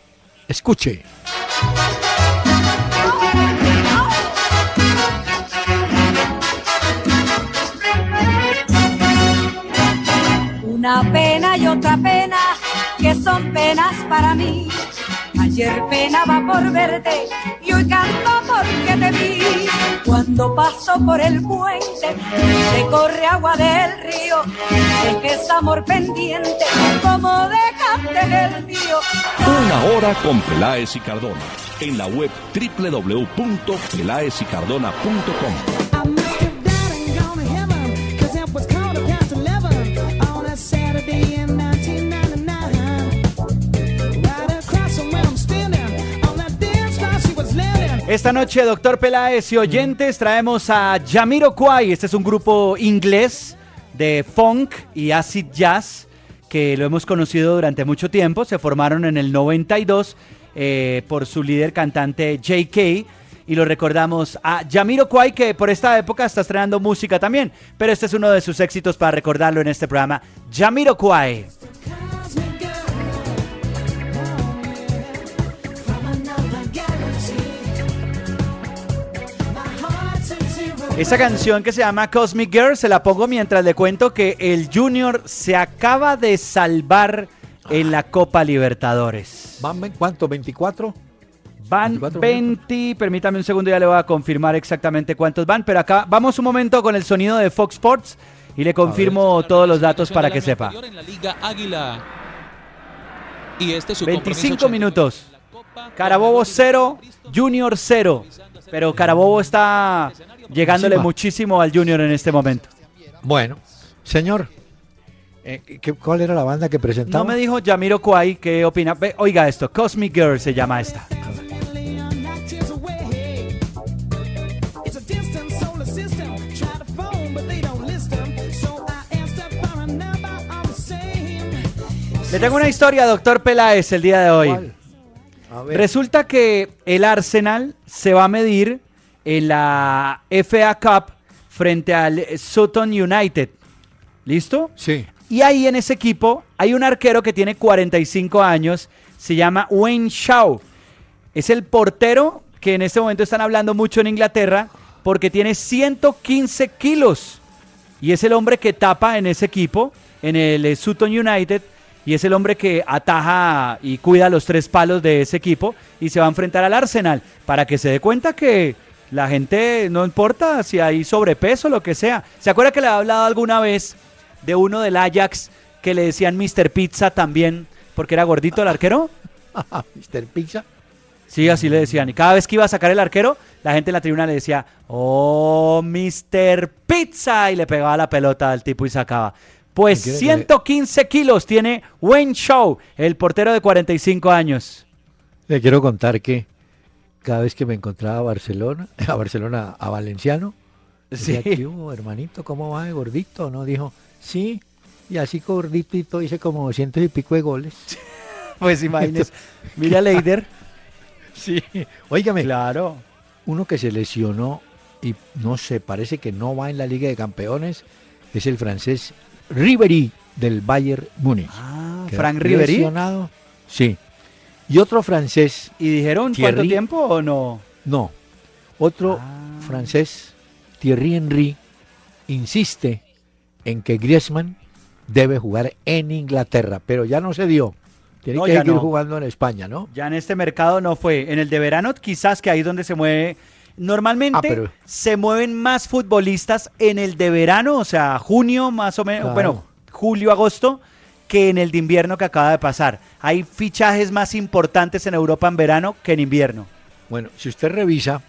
Escuche. Una pena y otra pena que son penas para mí. Ayer penaba por verte y hoy canto porque te vi. Cuando paso por el puente, se corre agua del río. Es amor pendiente, como dejaste el mío. Una hora con Peláez y Cardona. En la web www.pelaezicardona.com. Esta noche, doctor Peláez y oyentes, traemos a Yamiro Kwai. Este es un grupo inglés de funk y acid jazz que lo hemos conocido durante mucho tiempo. Se formaron en el 92 eh, por su líder cantante JK. Y lo recordamos a Yamiro Kwai, que por esta época está estrenando música también. Pero este es uno de sus éxitos para recordarlo en este programa. Yamiro Kwai. Esa canción que se llama Cosmic Girl se la pongo mientras le cuento que el Junior se acaba de salvar en la Copa Libertadores. ¿Van cuánto? ¿24? Van 20, permítame un segundo, ya le voy a confirmar exactamente cuántos van, pero acá vamos un momento con el sonido de Fox Sports y le confirmo todos los datos para que sepa. Y este 25 minutos. Carabobo 0, Junior 0. Pero Carabobo está llegándole muchísimo al Junior en este momento. Bueno, señor, eh, ¿cuál era la banda que presentaba? No me dijo Yamiro Kwai qué opina. Oiga esto, Cosmic Girl se llama esta. Le tengo una historia, doctor Peláez, el día de hoy. Resulta que el Arsenal se va a medir en la FA Cup frente al Sutton United. ¿Listo? Sí. Y ahí en ese equipo hay un arquero que tiene 45 años, se llama Wayne Shaw. Es el portero que en este momento están hablando mucho en Inglaterra porque tiene 115 kilos. Y es el hombre que tapa en ese equipo, en el Sutton United, y es el hombre que ataja y cuida los tres palos de ese equipo y se va a enfrentar al Arsenal para que se dé cuenta que la gente no importa si hay sobrepeso lo que sea. ¿Se acuerda que le he hablado alguna vez de uno del Ajax que le decían Mr. Pizza también porque era gordito el arquero? *laughs* Mr. Pizza. Sí, así le decían. Y cada vez que iba a sacar el arquero, la gente en la tribuna le decía, oh, Mr. Pizza, y le pegaba la pelota al tipo y sacaba. Pues 115 kilos tiene Wayne Shaw, el portero de 45 años. Le quiero contar que cada vez que me encontraba a Barcelona, *laughs* a Barcelona, a Valenciano, sí. decía, hermanito? ¿Cómo va de gordito? ¿No? Dijo, sí, y así gordito hice como cientos y pico de goles. *laughs* pues imagínese, mira Leider. *laughs* sí, óigame. Claro. Uno que se lesionó y no sé, parece que no va en la Liga de Campeones, es el francés Ribery del Bayern Múnich. Ah, Frank Ribery. Sí. Y otro francés. ¿Y dijeron cuánto tiempo o no? No. Otro ah. francés, Thierry Henry, insiste en que Griezmann debe jugar en Inglaterra, pero ya no se dio. Tiene que seguir jugando en España, ¿no? Ya en este mercado no fue. En el de verano quizás que ahí es donde se mueve Normalmente ah, se mueven más futbolistas en el de verano, o sea, junio más o menos, bueno, julio, agosto, que en el de invierno que acaba de pasar. Hay fichajes más importantes en Europa en verano que en invierno. Bueno, si usted revisa,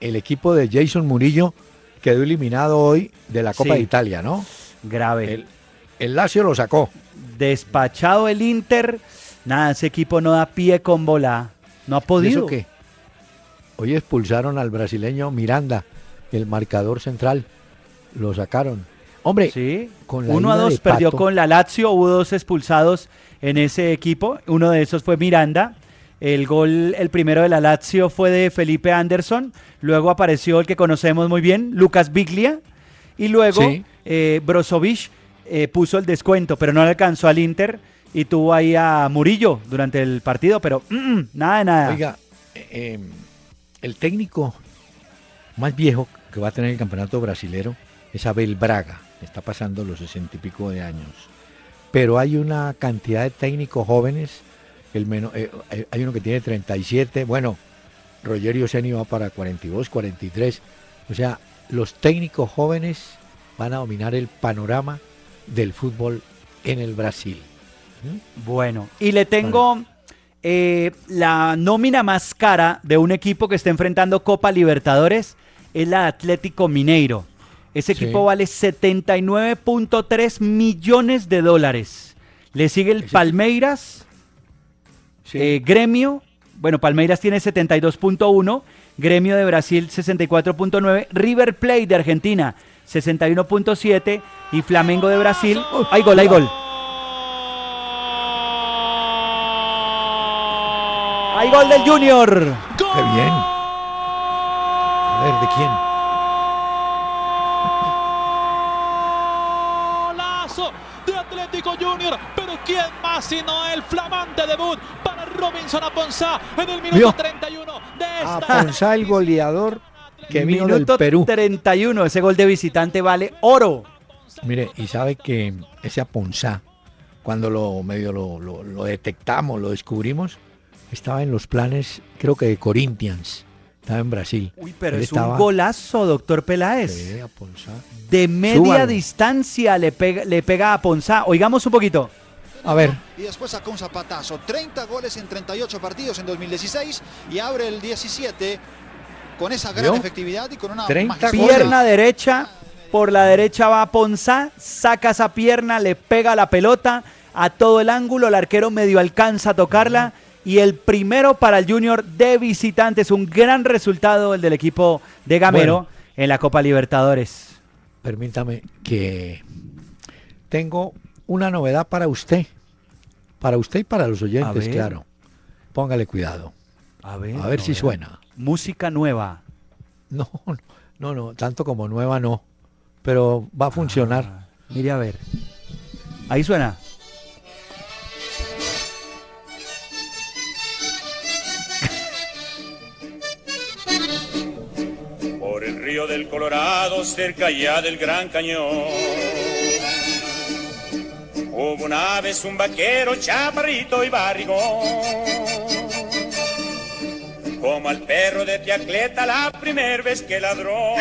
el equipo de Jason Murillo quedó eliminado hoy de la Copa de Italia, ¿no? Grave. El, el Lazio lo sacó. Despachado el Inter. Nada, ese equipo no da pie con bola. No ha podido. ¿Eso qué? Hoy expulsaron al brasileño Miranda, el marcador central. Lo sacaron. Hombre, sí, con uno a dos perdió con la Lazio, hubo dos expulsados en ese equipo. Uno de esos fue Miranda. El gol, el primero de la Lazio fue de Felipe Anderson. Luego apareció el que conocemos muy bien, Lucas Biglia. Y luego eh, Brozovic eh, puso el descuento, pero no le alcanzó al Inter y tuvo ahí a Murillo durante el partido, pero mm, nada de nada. Oiga, eh, em, el técnico más viejo que va a tener el campeonato brasilero es Abel Braga, está pasando los sesenta y pico de años. Pero hay una cantidad de técnicos jóvenes, el eh, eh, hay uno que tiene 37, bueno, Rogerio Seni va para 42, 43. O sea, los técnicos jóvenes van a dominar el panorama del fútbol en el Brasil. Bueno, y le tengo eh, la nómina más cara de un equipo que está enfrentando Copa Libertadores es la Atlético Mineiro. Ese equipo vale 79.3 millones de dólares. Le sigue el Palmeiras, eh, Gremio, bueno, Palmeiras tiene 72.1, Gremio de Brasil 64.9, River Plate de Argentina 61.7 y Flamengo de Brasil. hay gol, hay gol. Hay gol del Junior. Qué bien. A ver, ¿de quién? Junior, pero ¿quién más sino el flamante debut para Robinson Aponzá en el minuto Vio. 31 de esta Aponzá, el goleador que vino del Minuto Perú. 31. Ese gol de visitante vale oro. Mire, y sabe que ese Aponzá, cuando lo medio lo, lo- lo detectamos, lo descubrimos, estaba en los planes, creo que de Corinthians. Estaba en Brasil. Uy, pero Él es estaba- un golazo, doctor Peláez. Sí. De media Súbalo. distancia le pega, le pega a Ponzá. Oigamos un poquito. A ver, Y después sacó un zapatazo. 30 goles en 38 partidos en 2016 y abre el 17 con esa gran efectividad y con una 30 magistral- goles. Pierna derecha, por la derecha va Ponzá, saca esa pierna, le pega la pelota a todo el ángulo, el arquero medio alcanza a tocarla y el primero para el Junior de visitantes, un gran resultado el del equipo de Gamero Bueno. en la Copa Libertadores. permítame que tengo una novedad para usted. Para usted y para los oyentes, claro. Póngale cuidado. A ver, A ver si suena. Música nueva. *laughs* No, no, no, tanto como nueva no. Pero va a funcionar. Ah, mire a ver. Ahí suena. Río del Colorado, cerca ya del Gran Cañón. Hubo una vez un vaquero, chaparrito y barrigón. Como al perro de Tiacleta la primera vez que ladró.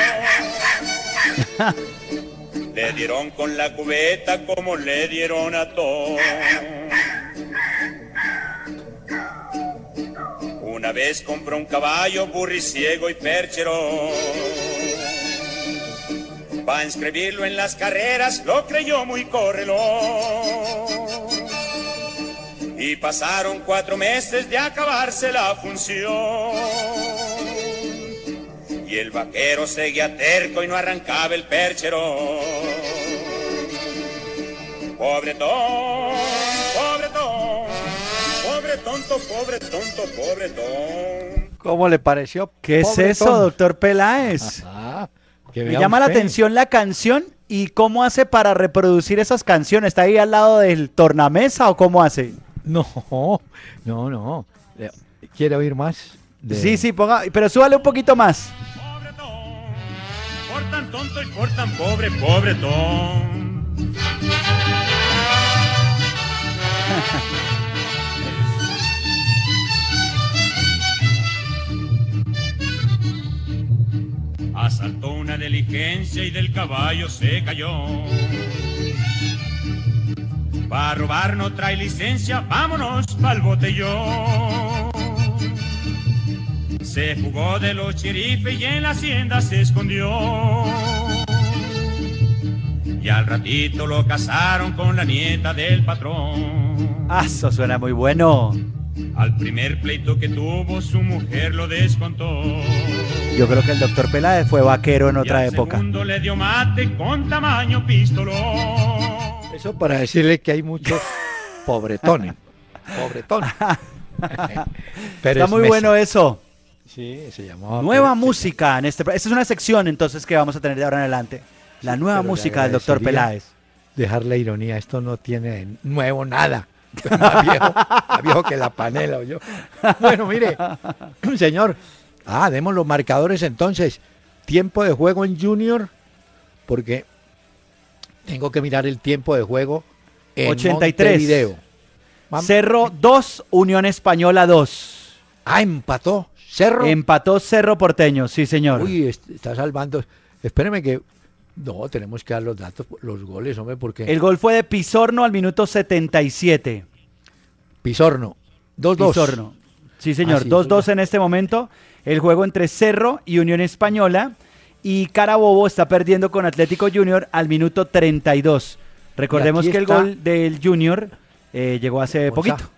*laughs* Le dieron con la cubeta como le dieron a todos. Una vez compró un caballo burriciego y perchero. Para inscribirlo en las carreras lo creyó muy correlón. Y pasaron cuatro meses de acabarse la función. Y el vaquero seguía terco y no arrancaba el perchero. Pobretón, pobretón, pobre tonto, pobre tonto, pobretón. ¿Cómo le pareció? ¿Qué es eso, doctor Peláez? Ah, que Me llama la atención la canción y cómo hace para reproducir esas canciones. ¿Está ahí al lado del tornamesa o cómo hace? No, no, no. Eh, ¿Quiere oír más? de- Sí, sí, ponga, pero súbale un poquito más. Pobretón, por tan tonto y por tan pobre, pobretón. *laughs* Asaltó una diligencia y del caballo se cayó. Para robar no trae licencia, vámonos pa'l botellón. Se fugó de los chirifes y en la hacienda se escondió. Y al ratito lo casaron con la nieta del patrón. Ah, eso suena muy bueno. Al primer pleito que tuvo, su mujer lo descontó. Yo creo que el doctor Peláez fue vaquero en Y otra al época. segundo le dio mate con tamaño pistolón. Eso para decirle que hay muchos *laughs* pobretones. Pobretones. Está muy bueno eso. Sí, se llamaba. Nueva Pérez música en este. Esta es una sección entonces que vamos a tener de ahora en adelante. La nueva pero música del doctor Peláez. Dejar la ironía, esto no tiene nuevo nada. *laughs* Más viejo, más viejo que la panela o yo. Bueno, mire, *laughs* señor. Ah, demos los marcadores entonces. Tiempo de juego en Junior, porque tengo que mirar el tiempo de juego en 83. Montevideo. Cerro 2, Unión Española 2. Ah, empató. Cerro. Empató Cerro Porteño, sí señor. Uy, est- está salvando. Espéreme que. No, tenemos que dar los datos, los goles, hombre, porque. El gol fue de Pisorno al minuto 77. Pisorno. 2-2. Pisorno. Sí, señor. Ah, sí, 2-2 dos-dos. en este momento. El juego entre Cerro y Unión Española. Y Carabobo está perdiendo con Atlético Junior al minuto 32. Recordemos que el gol del Junior eh, llegó hace poquito.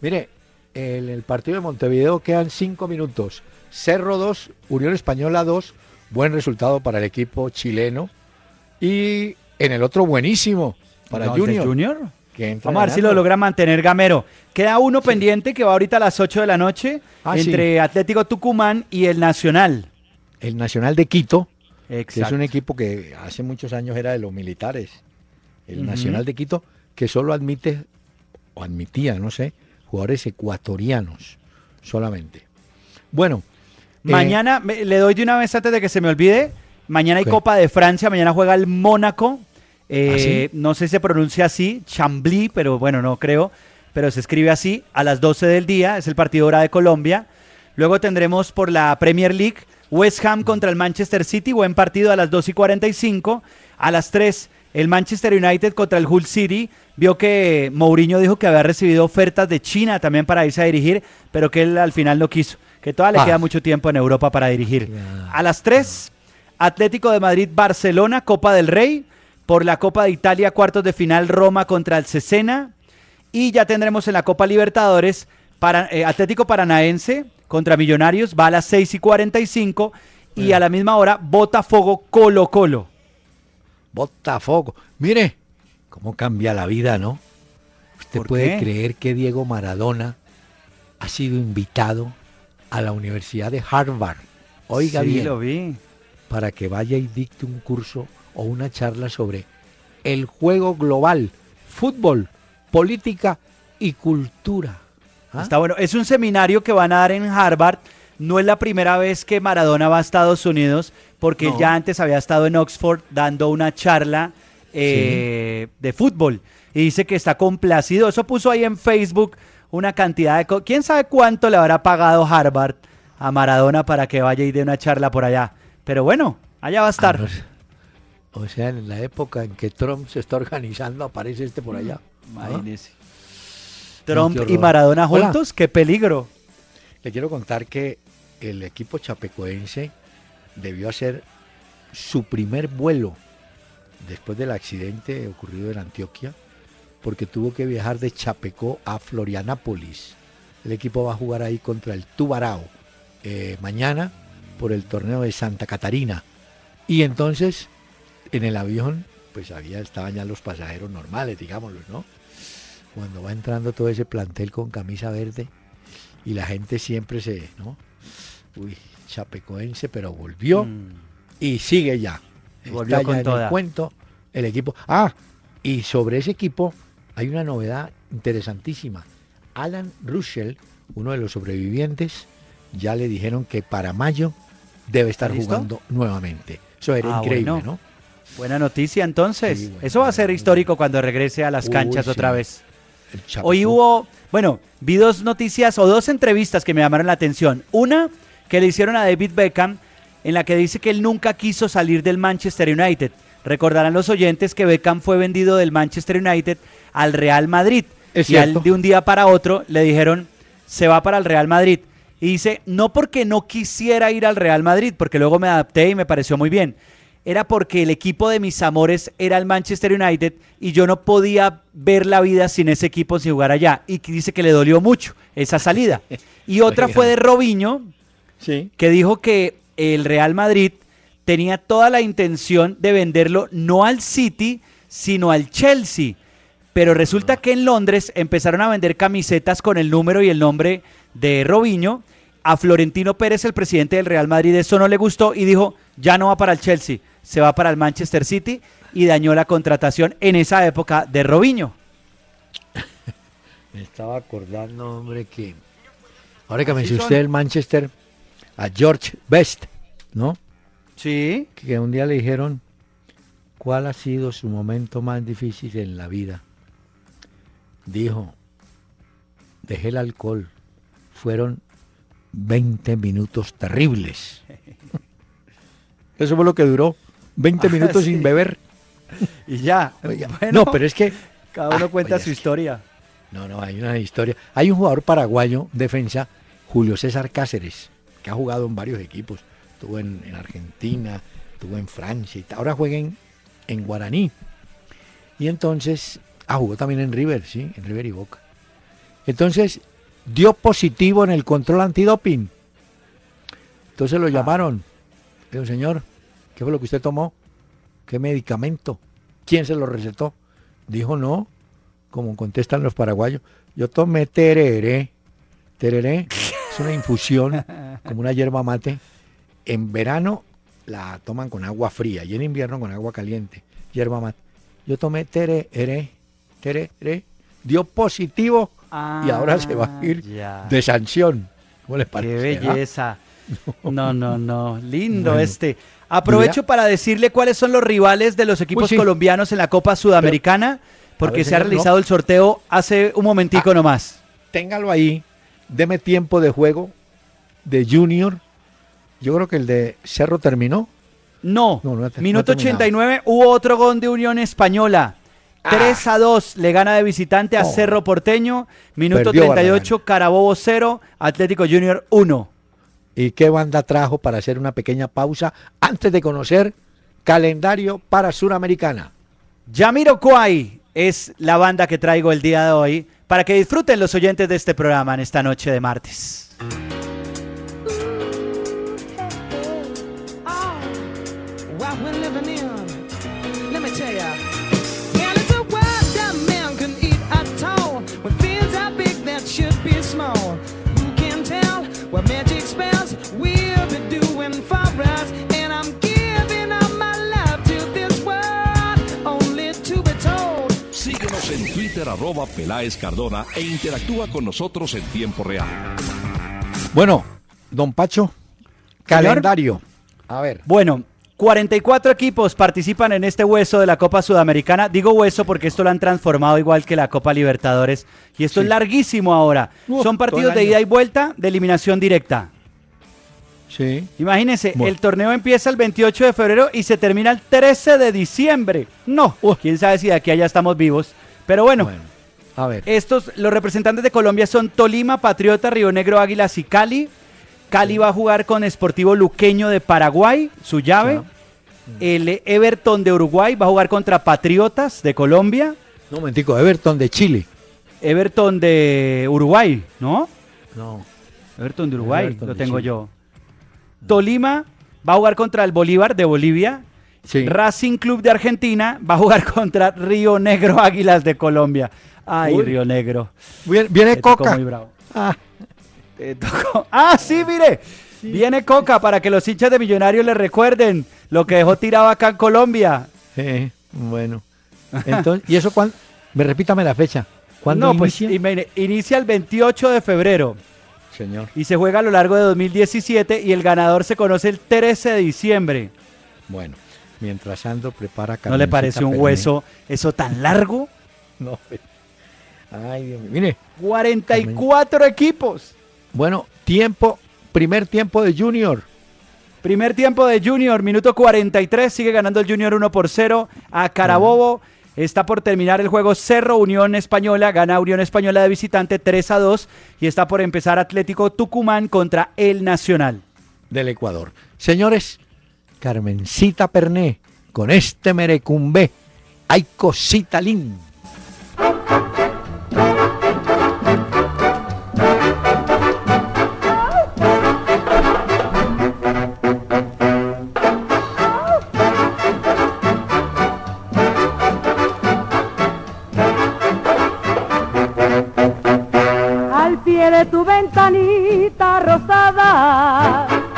Mire, en el partido de Montevideo quedan 5 minutos. Cerro 2, Unión Española 2, buen resultado para el equipo chileno. Y en el otro buenísimo para No, ¿el de Junior. Junior? que Vamos a ver si lo logra mantener Gamero. Queda uno pendiente que va ahorita a las 8 de la noche Ah, sí. entre Atlético Tucumán y el Nacional. El Nacional de Quito, que es Exacto. un equipo que hace muchos años era de los militares. El. Nacional de Quito, que solo admite, o admitía, no sé, jugadores ecuatorianos solamente. Bueno. Eh, Mañana, me- le doy de una vez antes de que se me olvide, mañana hay. Copa de Francia, mañana juega el Mónaco, eh, ¿Ah, no sé si se pronuncia así, Chambly, pero bueno, no creo, pero se escribe así, a las 12 del día, es el partido hora de Colombia. Luego tendremos por la Premier League West Ham contra el Manchester City, buen partido a las 2 y 45. A las 3, el Manchester United contra el Hull City. Vio que Mourinho dijo que había recibido ofertas de China también para irse a dirigir, pero que él al final no quiso, que todavía le Ah. queda mucho tiempo en Europa para dirigir. A las 3, Atlético de Madrid, Barcelona, Copa del Rey. Por la Copa de Italia, cuartos de final, Roma contra el Cesena. Y ya tendremos en la Copa Libertadores para, eh, Atlético Paranaense contra Millonarios, va a las 6 y 45. Y a la misma hora, Botafogo Colo Colo. Botafogo. Mire, cómo cambia la vida, ¿no? Usted ¿Por puede qué? creer que Diego Maradona ha sido invitado a la Universidad de Harvard. Oiga sí, bien, lo vi. para que vaya y dicte un curso o una charla sobre el juego global, fútbol, política y cultura. ¿Ah? Está bueno. Es un seminario que van a dar en Harvard. No es la primera vez que Maradona va a Estados Unidos, porque él ya antes había estado en Oxford dando una charla eh, de fútbol. Y dice que está complacido. Eso puso ahí en Facebook una cantidad de... co- ¿Quién sabe cuánto le habrá pagado Harvard a Maradona para que vaya y dé una charla por allá? Pero bueno, allá va a estar. Ah, no. O sea, en la época en que Trump se está organizando, aparece este por allá. ¿Ah? Imagínese. Trump y. Maradona Hola. juntos, qué peligro. Le quiero contar que el equipo chapecoense debió hacer su primer vuelo después del accidente ocurrido en Antioquia, porque tuvo que viajar de Chapecó a Florianápolis. El equipo va a jugar ahí contra el Tubarao eh, mañana por el torneo de Santa Catarina. Y entonces, en el avión, pues había, estaban ya los pasajeros normales, digámoslo, ¿no? Cuando va entrando todo ese plantel con camisa verde, y la gente siempre se, ¿no? Uy, chapecoense, pero volvió Mm. y sigue ya. Volvió Está ya con en el cuento el equipo. Ah, y sobre ese equipo hay una novedad interesantísima. Alan Russell, uno de los sobrevivientes, ya le dijeron que para mayo debe estar ¿Listo? jugando nuevamente. Eso era Ah, increíble, bueno. ¿no? Buena noticia entonces. Sí, bueno, Eso va a ser histórico cuando regrese a las Uy, canchas sí. otra vez. Hoy hubo, bueno, vi dos noticias o dos entrevistas que me llamaron la atención. Una que le hicieron a David Beckham en la que dice que él nunca quiso salir del Manchester United. Recordarán los oyentes que Beckham fue vendido del Manchester United al Real Madrid. Es y al- de un día para otro le dijeron, se va para el Real Madrid. Y dice, no porque no quisiera ir al Real Madrid, porque luego me adapté y me pareció muy bien. Era porque el equipo de mis amores era el Manchester United y yo no podía ver la vida sin ese equipo, sin jugar allá. Y dice que le dolió mucho esa salida. *laughs* Y otra fue de Robinho, Sí. que dijo que el Real Madrid tenía toda la intención de venderlo no al City, sino al Chelsea. Pero resulta que en Londres empezaron a vender camisetas con el número y el nombre de Robinho. A Florentino Pérez, el presidente del Real Madrid, eso no le gustó y dijo, ya no va para el Chelsea, se va para el Manchester City y dañó la contratación en esa época de Robinho. Me estaba acordando, hombre, que ahora que mencionó son. usted el Manchester, a George Best, ¿no? Sí. que un día le dijeron cuál ha sido su momento más difícil en la vida. Dijo, dejé el alcohol. Fueron 20 minutos terribles. *laughs* Eso fue lo que duró. 20 Ah, minutos sí. sin beber. Y ya. Oiga, Bueno, no, pero es que... cada uno Ah, cuenta oiga, su que- historia. No, no, hay una historia. Hay un jugador paraguayo, defensa, Julio César Cáceres, que ha jugado en varios equipos. Estuvo en, en Argentina, estuvo en Francia y ahora juega en, en Guaraní. Y entonces, ah, jugó también en River, sí, en River y Boca. Entonces, dio positivo en el control antidoping. Entonces lo llamaron Digo, señor, ¿qué fue lo que usted tomó? ¿Qué medicamento? ¿Quién se lo recetó? Dijo, no, como contestan los paraguayos, yo tomé tereré. Tereré es una infusión, *laughs* como una hierba mate. En verano la toman con agua fría y en invierno con agua caliente, hierba mate. Yo tomé tereré, tereré, dio positivo y ahora se va a Ah, ir ya. de sanción. ¿Cómo les Qué parece? ah? belleza. *laughs* No, no, no. Lindo Bueno. este. Aprovecho para decirle cuáles son los rivales de los equipos sí. colombianos en la Copa Sudamericana, porque se ha realizado no. el sorteo hace un momentico Ah. nomás. Téngalo ahí, deme tiempo de juego de Junior. Yo creo que el de Cerro terminó. No, No, no minuto no ha terminado. 89 hubo otro gol de Unión Española. 3 a 2 le gana de visitante a Ah. Oh. Cerro Porteño. Minuto Perdió 38 Carabobo 0, Atlético Junior 1. ¿Y qué banda trajo para hacer una pequeña pausa antes de conocer calendario para Suramericana? Jamiroquai es la banda que traigo el día de hoy para que disfruten los oyentes de este programa en esta noche de martes. Arroba Peláez Cardona e interactúa con nosotros en tiempo real. Bueno, don Pacho, calendario. A ver, Bueno, 44 equipos participan en este hueso de la Copa Sudamericana. Digo hueso porque esto lo han transformado igual que la Copa Libertadores. Y esto Sí. es larguísimo ahora. Son partidos de ida y vuelta de eliminación directa. sí. Imagínense, Bueno. el torneo empieza el 28 de febrero y se termina el 13 de diciembre. No, quién sabe si de aquí a allá estamos vivos. Pero bueno, Bueno, a ver. estos, los representantes de Colombia son Tolima, Patriota, Río Negro, Águilas y Cali. Cali va a jugar con Sportivo Luqueño de Paraguay, su llave. El Everton de Uruguay va a jugar contra Patriotas de Colombia. Un momentico, Everton de Chile. Everton de Uruguay, ¿no? No. Everton de Uruguay, Everton lo de tengo Chile. yo. Tolima va a jugar contra el Bolívar de Bolivia. Sí. Racing Club de Argentina va a jugar *laughs* contra Río Negro Águilas de Colombia. Ay, Uy. Río Negro. Viene, viene Te tocó Coca. muy bravo. Ah, Te tocó- Ah, sí, mire. Viene Coca para que los hinchas de Millonarios le recuerden lo que dejó tirado acá en Colombia. eh, bueno. Entonces, ¿y eso cuándo? Me repítame la fecha. ¿Cuándo no, pues inicia? mire, inicia el 28 de febrero Señor. y se juega a lo largo de 2017 y el ganador se conoce el 13 de diciembre. Bueno, mientras Ando prepara ¿No le parece un hueso eso tan largo? *laughs* No. Ay, Dios mío. Mire, 44 equipos. bueno, tiempo, primer tiempo de Junior. Primer tiempo de Junior, minuto 43, sigue ganando el Junior 1 por 0 a Carabobo. Está por terminar el juego Cerro Unión Española, gana Unión Española de visitante 3 a 2 y está por empezar Atlético Tucumán contra el Nacional. del Ecuador. Señores, Carmencita Perné, con este merecumbé, hay cosita linda. al pie de tu ventanita rosada.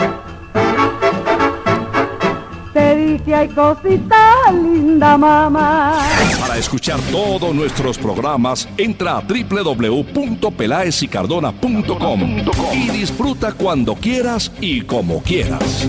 Cosita linda, mamá. Para escuchar todos nuestros programas, entra a www.pelaesicardona.com y disfruta cuando quieras y como quieras.